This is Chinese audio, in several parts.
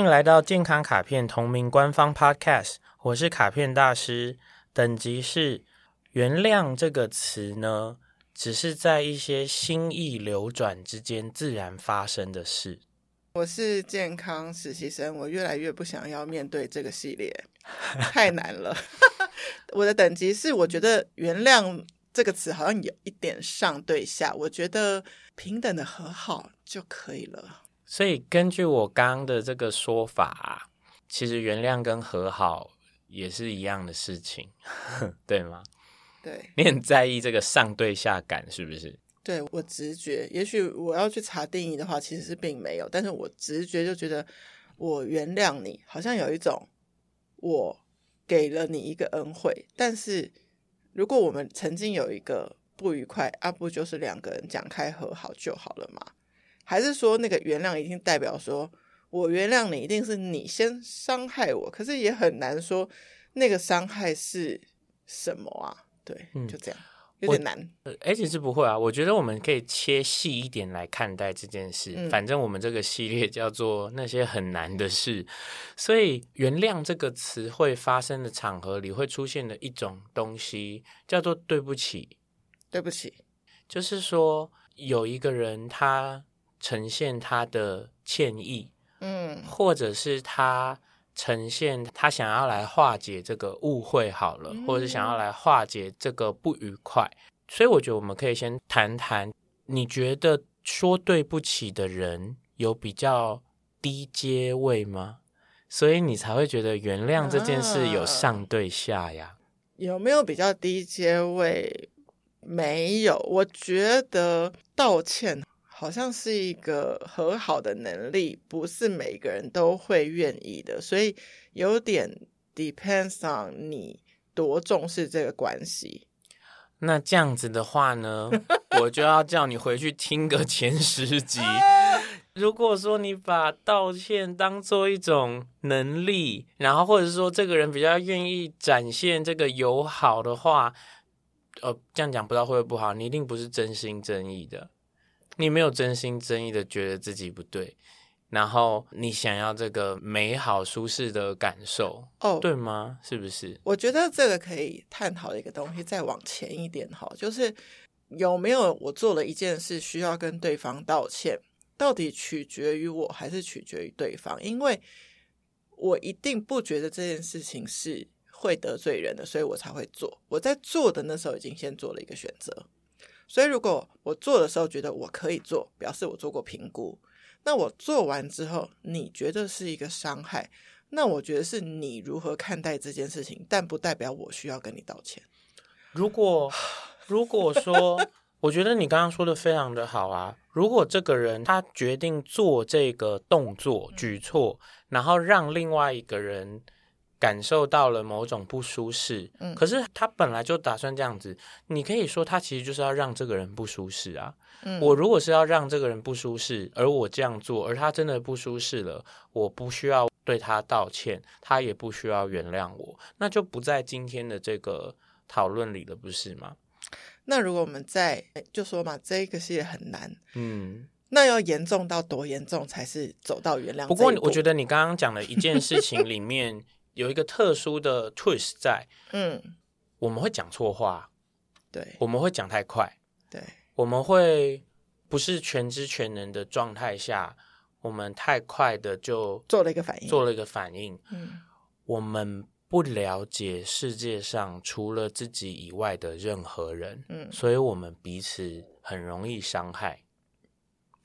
欢迎来到健康卡片同名官方 Podcast，我是卡片大师。等级是原谅这个词呢，只是在一些心意流转之间自然发生的事。我是健康实习生，我越来越不想要面对这个系列，太难了。我的等级是，我觉得原谅这个词好像有一点上对下，我觉得平等的和好就可以了。所以根据我刚刚的这个说法，其实原谅跟和好也是一样的事情，对吗？对，你很在意这个上对下感，是不是？对，我直觉，也许我要去查定义的话，其实是并没有，但是我直觉就觉得，我原谅你，好像有一种我给了你一个恩惠，但是如果我们曾经有一个不愉快，啊，不就是两个人讲开和好就好了吗？还是说那个原谅一定代表说我原谅你，一定是你先伤害我？可是也很难说那个伤害是什么啊？对，嗯、就这样，有点难。而且是不会啊，我觉得我们可以切细一点来看待这件事。嗯、反正我们这个系列叫做那些很难的事，所以原谅这个词汇发生的场合里会出现的一种东西叫做对不起。对不起，就是说有一个人他。呈现他的歉意，嗯，或者是他呈现他想要来化解这个误会好了，嗯、或者是想要来化解这个不愉快，所以我觉得我们可以先谈谈，你觉得说对不起的人有比较低阶位吗？所以你才会觉得原谅这件事有上对下呀？啊、有没有比较低阶位？没有，我觉得道歉。好像是一个和好的能力，不是每个人都会愿意的，所以有点 depends on 你多重视这个关系。那这样子的话呢，我就要叫你回去听个前十集。如果说你把道歉当做一种能力，然后或者是说这个人比较愿意展现这个友好的话，呃，这样讲不知道会不会不好？你一定不是真心真意的。你没有真心真意的觉得自己不对，然后你想要这个美好舒适的感受，哦，对吗？是不是？我觉得这个可以探讨的一个东西，再往前一点哈，就是有没有我做了一件事需要跟对方道歉，到底取决于我还是取决于对方？因为我一定不觉得这件事情是会得罪人的，所以我才会做。我在做的那时候已经先做了一个选择。所以，如果我做的时候觉得我可以做，表示我做过评估。那我做完之后，你觉得是一个伤害，那我觉得是你如何看待这件事情，但不代表我需要跟你道歉。如果 如果说，我觉得你刚刚说的非常的好啊。如果这个人他决定做这个动作举措，然后让另外一个人。感受到了某种不舒适，嗯，可是他本来就打算这样子，你可以说他其实就是要让这个人不舒适啊。嗯，我如果是要让这个人不舒适，而我这样做，而他真的不舒适了，我不需要对他道歉，他也不需要原谅我，那就不在今天的这个讨论里了，不是吗？那如果我们在就说嘛，这个系列很难，嗯，那要严重到多严重才是走到原谅？不过我觉得你刚刚讲的一件事情里面。有一个特殊的 twist 在，嗯，我们会讲错话，对，我们会讲太快，对，我们会不是全知全能的状态下，我们太快的就做了一个反应，做了一个反应，嗯，我们不了解世界上除了自己以外的任何人，嗯，所以我们彼此很容易伤害，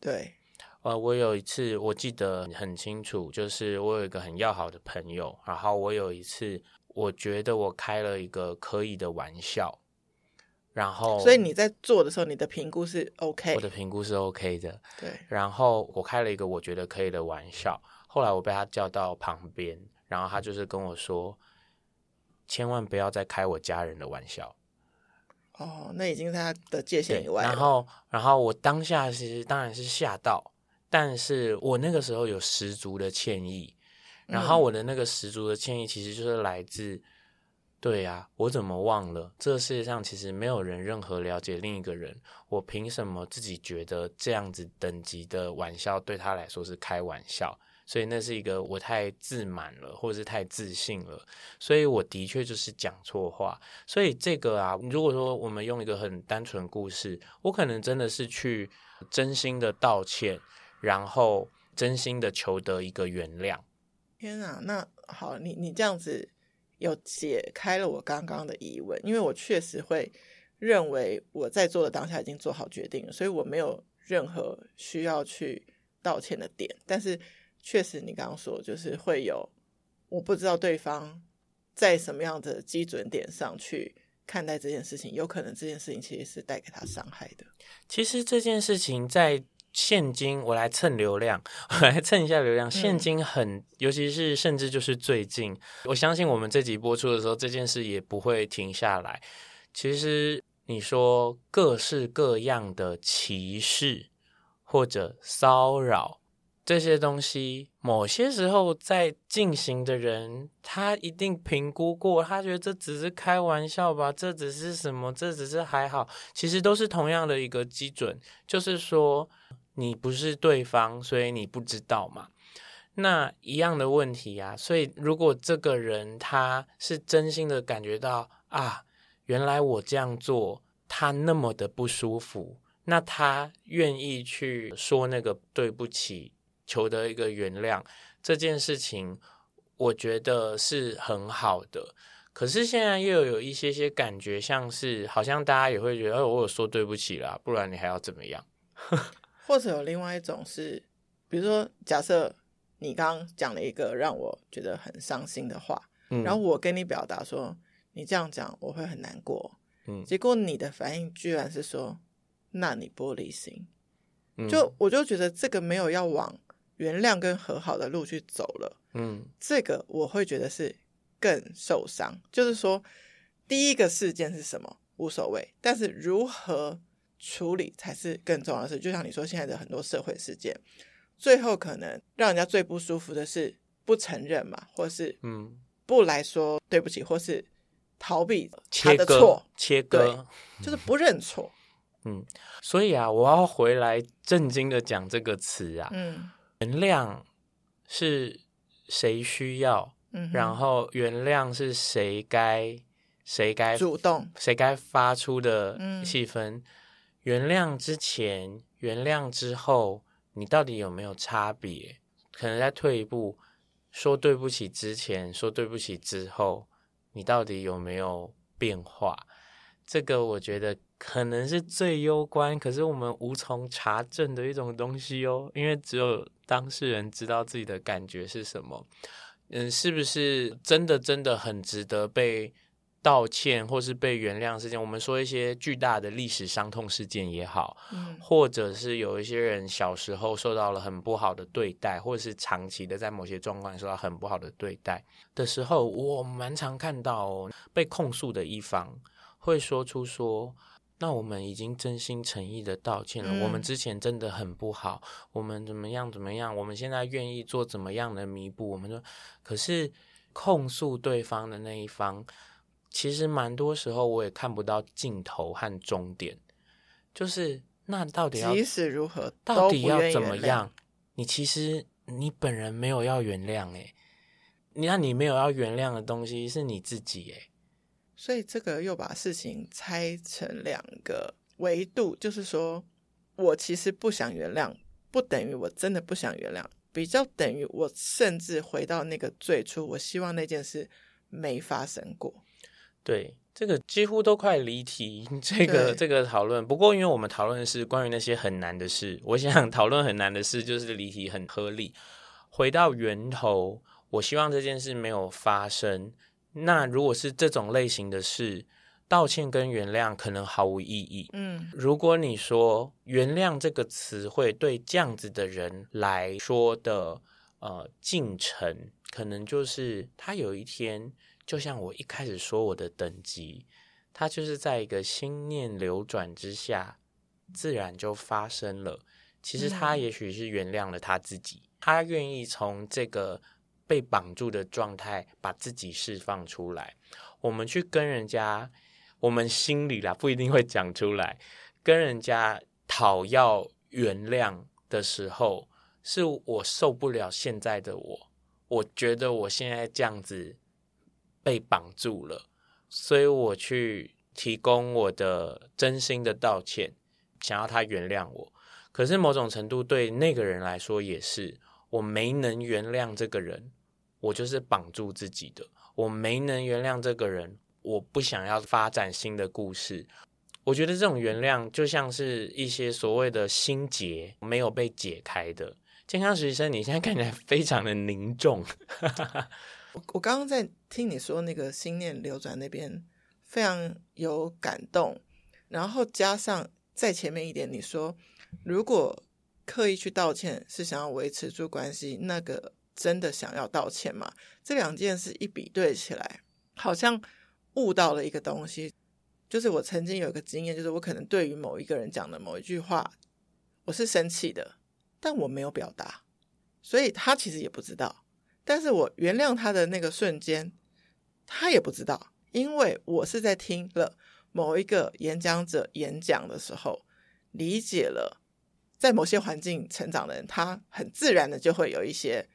对。呃，我有一次我记得很清楚，就是我有一个很要好的朋友，然后我有一次我觉得我开了一个可以的玩笑，然后所以你在做的时候，你的评估是 OK，我的评估是 OK 的，对。然后我开了一个我觉得可以的玩笑，后来我被他叫到旁边，然后他就是跟我说，千万不要再开我家人的玩笑。哦，那已经在他的界限以外。然后，然后我当下其实当然是吓到。但是我那个时候有十足的歉意，然后我的那个十足的歉意其实就是来自，对呀，我怎么忘了？这个世界上其实没有人任何了解另一个人，我凭什么自己觉得这样子等级的玩笑对他来说是开玩笑？所以那是一个我太自满了，或者是太自信了，所以我的确就是讲错话。所以这个啊，如果说我们用一个很单纯故事，我可能真的是去真心的道歉，然后真心的求得一个原谅。天啊，那好，你你这样子有解开了我刚刚的疑问，因为我确实会认为我在做的当下已经做好决定了，所以我没有任何需要去道歉的点，但是。确实，你刚刚说就是会有，我不知道对方在什么样的基准点上去看待这件事情，有可能这件事情其实是带给他伤害的。其实这件事情在现金，我来蹭流量，我来蹭一下流量。现金很，嗯、尤其是甚至就是最近，我相信我们这集播出的时候，这件事也不会停下来。其实你说各式各样的歧视或者骚扰。这些东西，某些时候在进行的人，他一定评估过，他觉得这只是开玩笑吧，这只是什么，这只是还好，其实都是同样的一个基准，就是说你不是对方，所以你不知道嘛。那一样的问题呀，所以如果这个人他是真心的感觉到啊，原来我这样做他那么的不舒服，那他愿意去说那个对不起。求得一个原谅这件事情，我觉得是很好的。可是现在又有一些些感觉，像是好像大家也会觉得，哦，我有说对不起啦，不然你还要怎么样？或者有另外一种是，比如说，假设你刚刚讲了一个让我觉得很伤心的话，嗯，然后我跟你表达说，你这样讲我会很难过，嗯，结果你的反应居然是说，那你玻璃心，嗯，就我就觉得这个没有要往。原谅跟和好的路去走了，嗯，这个我会觉得是更受伤。就是说，第一个事件是什么无所谓，但是如何处理才是更重要的事。就像你说，现在的很多社会事件，最后可能让人家最不舒服的是不承认嘛，或是嗯不来说对不起，或是逃避他的错，切割，切割就是不认错。嗯，所以啊，我要回来正经的讲这个词啊，嗯。原谅是谁需要？嗯，然后原谅是谁该谁该主动，谁该发出的气氛？嗯，原谅之前，原谅之后，你到底有没有差别？可能再退一步，说对不起之前，说对不起之后，你到底有没有变化？这个我觉得。可能是最攸关，可是我们无从查证的一种东西哦，因为只有当事人知道自己的感觉是什么。嗯，是不是真的真的很值得被道歉或是被原谅事件？我们说一些巨大的历史伤痛事件也好，嗯，或者是有一些人小时候受到了很不好的对待，或者是长期的在某些状况受到很不好的对待的时候，我蛮常看到哦，被控诉的一方会说出说。那我们已经真心诚意的道歉了。嗯。我们之前真的很不好，我们怎么样怎么样？我们现在愿意做怎么样的弥补？我们说，可是控诉对方的那一方，其实蛮多时候我也看不到尽头和终点。就是那到底要，即使如何，到底要怎么样？你其实你本人没有要原谅诶，那你没有要原谅的东西是你自己诶。所以这个又把事情拆成两个维度，就是说，我其实不想原谅，不等于我真的不想原谅，比较等于我甚至回到那个最初，我希望那件事没发生过。对，这个几乎都快离题，这个这个讨论。不过，因为我们讨论的是关于那些很难的事，我想讨论很难的事就是离题很合理。回到源头，我希望这件事没有发生。那如果是这种类型的事，道歉跟原谅可能毫无意义。嗯，如果你说原谅这个词汇对这样子的人来说的呃进程，可能就是他有一天，就像我一开始说我的等级，他就是在一个心念流转之下，自然就发生了。其实他也许是原谅了他自己，他愿意从这个。被绑住的状态，把自己释放出来。我们去跟人家，我们心里啦不一定会讲出来。跟人家讨要原谅的时候，是我受不了现在的我，我觉得我现在这样子被绑住了，所以我去提供我的真心的道歉，想要他原谅我。可是某种程度对那个人来说也是，我没能原谅这个人，我就是绑住自己的。我没能原谅这个人，我不想要发展新的故事。我觉得这种原谅就像是一些所谓的心结没有被解开的。健康实习生，你现在看起来非常的凝重。我我刚刚在听你说那个心念流转那边非常有感动，然后加上在前面一点你说。如果刻意去道歉是想要维持住关系，那个真的想要道歉吗？这两件事一比对起来，好像悟到了一个东西。就是我曾经有一个经验，就是我可能对于某一个人讲的某一句话，我是生气的，但我没有表达，所以他其实也不知道。但是我原谅他的那个瞬间，他也不知道，因为我是在听了某一个演讲者演讲的时候，理解了。在某些环境成长的人，他很自然的就会有一些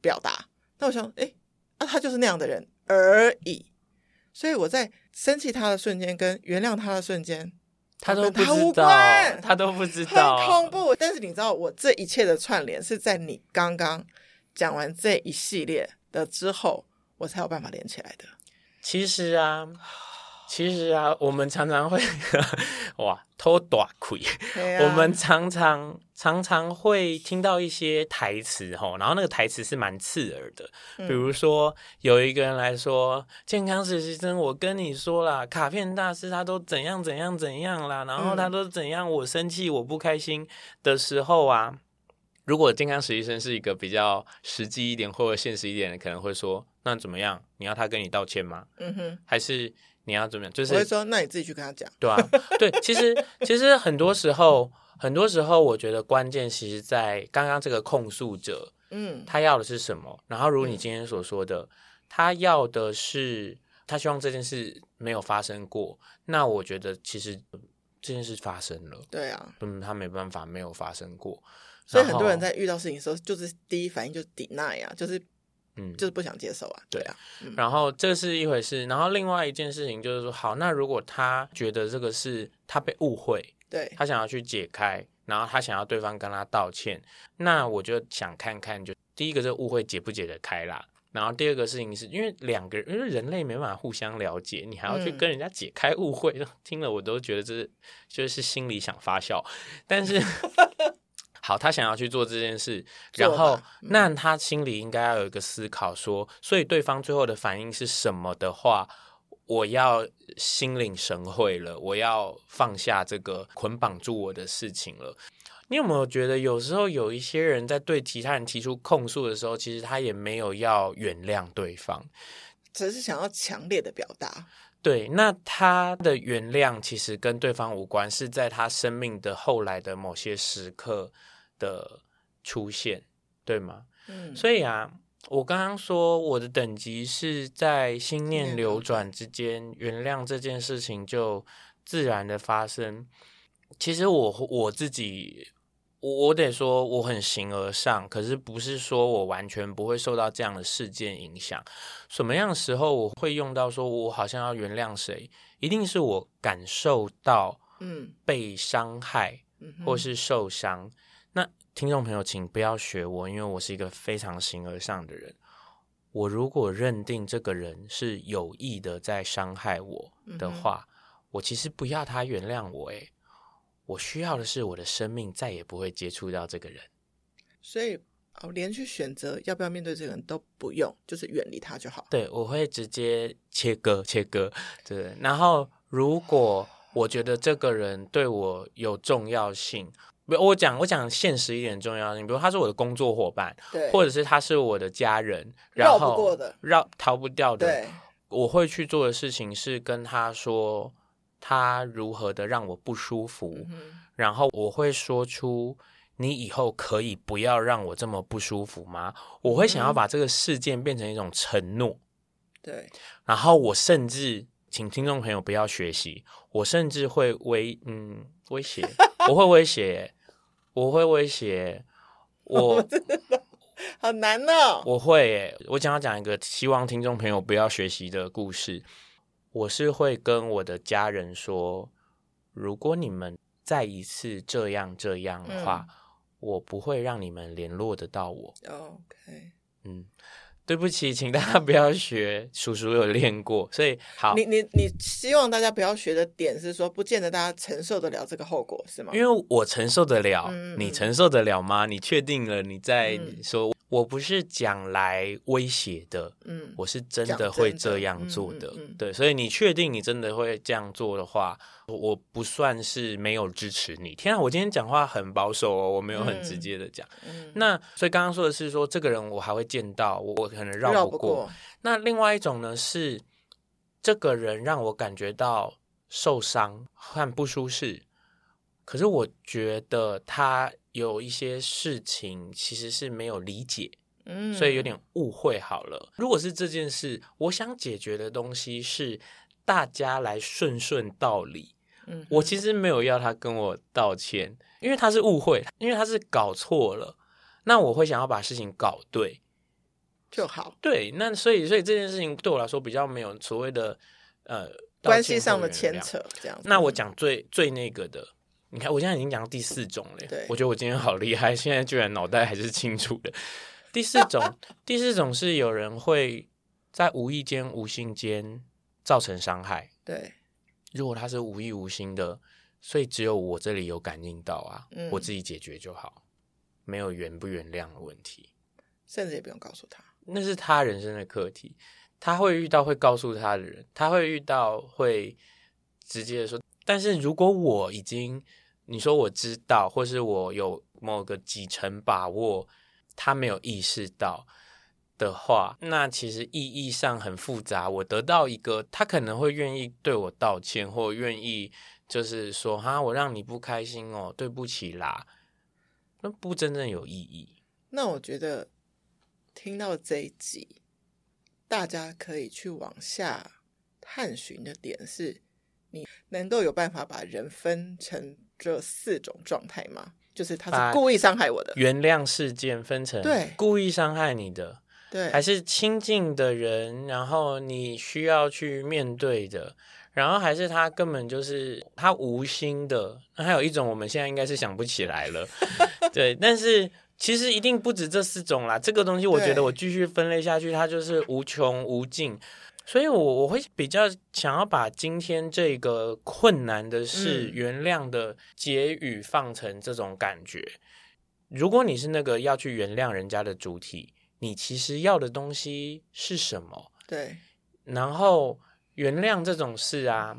表达。那我想，哎，啊，他就是那样的人而已。所以我在生气他的瞬间，跟原谅他的瞬间，他都不知道，他无关，他都不知道，很恐怖。但是你知道，我这一切的串联是在你刚刚讲完这一系列的之后，我才有办法连起来的。其实啊。其实啊，我们常常会 哇偷大亏，啊、我们常常常常会听到一些台词吼，然后那个台词是蛮刺耳的，嗯、比如说有一个人来说，健康实习生，我跟你说啦，卡片大师他都怎样怎样怎样啦，然后他都怎样，我生气我不开心的时候啊，如果健康实习生是一个比较实际一点或者现实一点的，可能会说，那怎么样？你要他跟你道歉吗？嗯哼，还是？你要怎么样？就是我会说，那你自己去跟他讲。对啊，对，其实 其实很多时候，很多时候，我觉得关键其实在刚刚这个控诉者，嗯，他要的是什么？然后，如你今天所说的，嗯、他要的是他希望这件事没有发生过。那我觉得，其实这件事发生了。对啊，嗯，他没办法没有发生过。所以很多人在遇到事情的时候，就是第一反应就是 deny 啊，就是。嗯，就是不想接受啊，对啊。嗯、然后这是一回事，然后另外一件事情就是说，好，那如果他觉得这个是他被误会，对，他想要去解开，然后他想要对方跟他道歉，那我就想看看就，就第一个这误会解不解得开啦。然后第二个事情是因为两个人，因为人类没办法互相了解，你还要去跟人家解开误会，嗯、听了我都觉得这是就是心里想发笑，但是。好，他想要去做这件事，然后、嗯、那他心里应该要有一个思考说，说所以对方最后的反应是什么的话，我要心领神会了，我要放下这个捆绑住我的事情了。你有没有觉得，有时候有一些人在对其他人提出控诉的时候，其实他也没有要原谅对方，只是想要强烈的表达。对，那他的原谅其实跟对方无关，是在他生命的后来的某些时刻。的出现，对吗？嗯，所以啊，我刚刚说我的等级是在心念流转之间，原谅这件事情就自然的发生。其实我我自己，我我得说我很形而上，可是不是说我完全不会受到这样的事件影响。什么样的时候我会用到说我好像要原谅谁？一定是我感受到嗯被伤害，或是受伤。那听众朋友，请不要学我，因为我是一个非常形而上的人。我如果认定这个人是有意的在伤害我的话，嗯、我其实不要他原谅我。诶，我需要的是我的生命再也不会接触到这个人。所以，哦，连去选择要不要面对这个人都不用，就是远离他就好。对，我会直接切割，切割。对，然后如果我觉得这个人对我有重要性。我讲我讲现实一点重要。性，比如他是我的工作伙伴，对，或者是他是我的家人，然后绕不过的，绕逃不掉的，对，我会去做的事情是跟他说他如何的让我不舒服，嗯、然后我会说出你以后可以不要让我这么不舒服吗？我会想要把这个事件变成一种承诺，对，然后我甚至请听众朋友不要学习，我甚至会威嗯威胁，我会威胁。我会威胁，我真的 好难哦。我会耶，我想要讲一个希望听众朋友不要学习的故事。我是会跟我的家人说，如果你们再一次这样这样的话，嗯、我不会让你们联络得到我。OK，嗯。对不起，请大家不要学，叔叔有练过，所以好。你你你希望大家不要学的点是说，不见得大家承受得了这个后果，是吗？因为我承受得了，嗯、你承受得了吗？你确定了，你再说。嗯我不是讲来威胁的，嗯，我是真的会这样做的，嗯嗯嗯、对，所以你确定你真的会这样做的话，我不算是没有支持你。天啊，我今天讲话很保守哦，我没有很直接的讲。嗯、那所以刚刚说的是说，这个人我还会见到，我可能绕不过。不过那另外一种呢是，这个人让我感觉到受伤和不舒适，可是我觉得他。有一些事情其实是没有理解，嗯，所以有点误会好了。如果是这件事，我想解决的东西是大家来顺顺道理，嗯，我其实没有要他跟我道歉，因为他是误会，因为他是搞错了。那我会想要把事情搞对就好。对，那所以所以这件事情对我来说比较没有所谓的呃关系上的牵扯，这样子。那我讲最最那个的。你看，我现在已经讲到第四种了。对我觉得我今天好厉害，现在居然脑袋还是清楚的。第四种，第四种是有人会在无意间、无心间造成伤害。对，如果他是无意无心的，所以只有我这里有感应到啊，嗯、我自己解决就好，没有原不原谅的问题，甚至也不用告诉他，那是他人生的课题。他会遇到会告诉他的人，他会遇到会直接的说。但是如果我已经你说我知道，或是我有某个几成把握，他没有意识到的话，那其实意义上很复杂。我得到一个，他可能会愿意对我道歉，或愿意就是说哈，我让你不开心哦，对不起啦，那不真正有意义。那我觉得听到这一集，大家可以去往下探寻的点是。你能够有办法把人分成这四种状态吗？就是他是故意伤害我的，原谅事件分成对故意伤害你的，对，还是亲近的人，然后你需要去面对的，然后还是他根本就是他无心的。那还有一种，我们现在应该是想不起来了，对，但是其实一定不止这四种啦。这个东西，我觉得我继续分类下去，它就是无穷无尽。所以我，我我会比较想要把今天这个困难的事、原谅的结语放成这种感觉。如果你是那个要去原谅人家的主体，你其实要的东西是什么？对。然后，原谅这种事啊，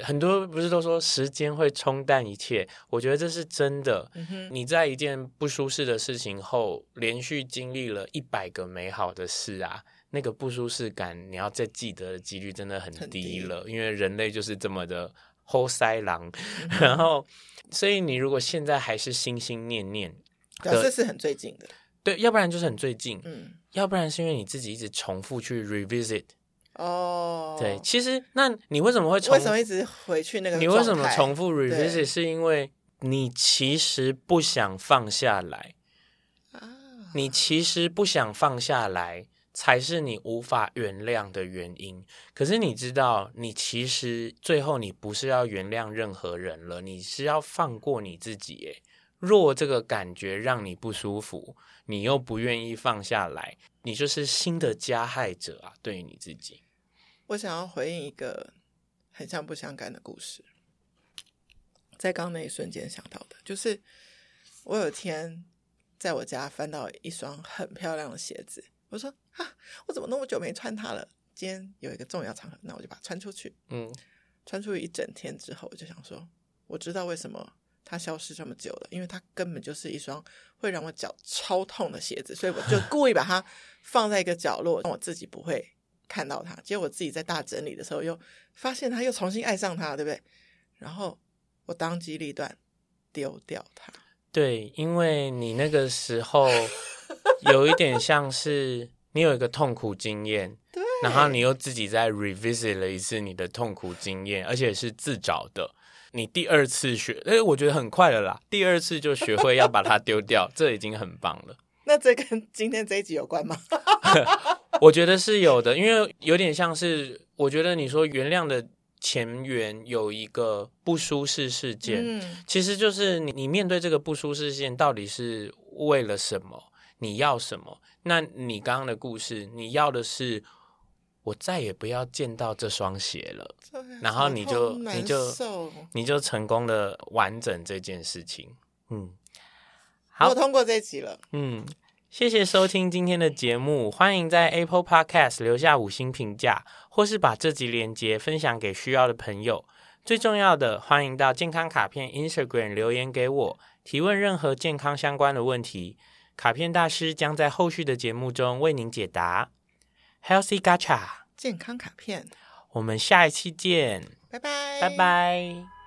很多不是都说时间会冲淡一切？我觉得这是真的。嗯。你在一件不舒适的事情后，连续经历了一百个美好的事啊。那个不舒适感，你要再记得的几率真的很低了，低因为人类就是这么的齁塞狼。嗯、然后，所以你如果现在还是心心念念，表示是很最近的，对，要不然就是很最近，嗯，要不然是因为你自己一直重复去 revisit，哦，对，其实那你为什么会重复？为什么一直回去那个？你为什么重复 revisit？是因为你其实不想放下来，啊，你其实不想放下来。才是你无法原谅的原因。可是你知道，你其实最后你不是要原谅任何人了，你是要放过你自己。诶，若这个感觉让你不舒服，你又不愿意放下来，你就是新的加害者啊！对于你自己，我想要回应一个很像不相干的故事，在刚那一瞬间想到的，就是我有一天在我家翻到一双很漂亮的鞋子。我说啊，我怎么那么久没穿它了？今天有一个重要场合，那我就把它穿出去。嗯，穿出去一整天之后，我就想说，我知道为什么它消失这么久了，因为它根本就是一双会让我脚超痛的鞋子，所以我就 故意把它放在一个角落，让我自己不会看到它。结果我自己在大整理的时候，又发现它，又重新爱上它，对不对？然后我当机立断丢掉它。对，因为你那个时候。有一点像是你有一个痛苦经验，对，然后你又自己再 revisit 了一次你的痛苦经验，而且是自找的，你第二次学，哎，我觉得很快了啦。第二次就学会要把它丢掉，这已经很棒了。那这跟今天这一集有关吗？我觉得是有的，因为有点像是，我觉得你说原谅的前缘有一个不舒适事件，嗯，其实就是你你面对这个不舒适事件到底是为了什么？你要什么？那你刚刚的故事，你要的是。我再也不要见到这双鞋了，然后你就你就你就成功的完整这件事情。嗯，好，我通过这一集了。嗯，谢谢收听今天的节目，欢迎在 Apple Podcast 留下五星评价，或是把这集连接分享给需要的朋友。最重要的，欢迎到健康卡片 Instagram 留言给我，提问任何健康相关的问题，卡片大师将在后续的节目中为您解答。Healthy Gacha 健康卡片，我们下一期见，拜拜，拜拜。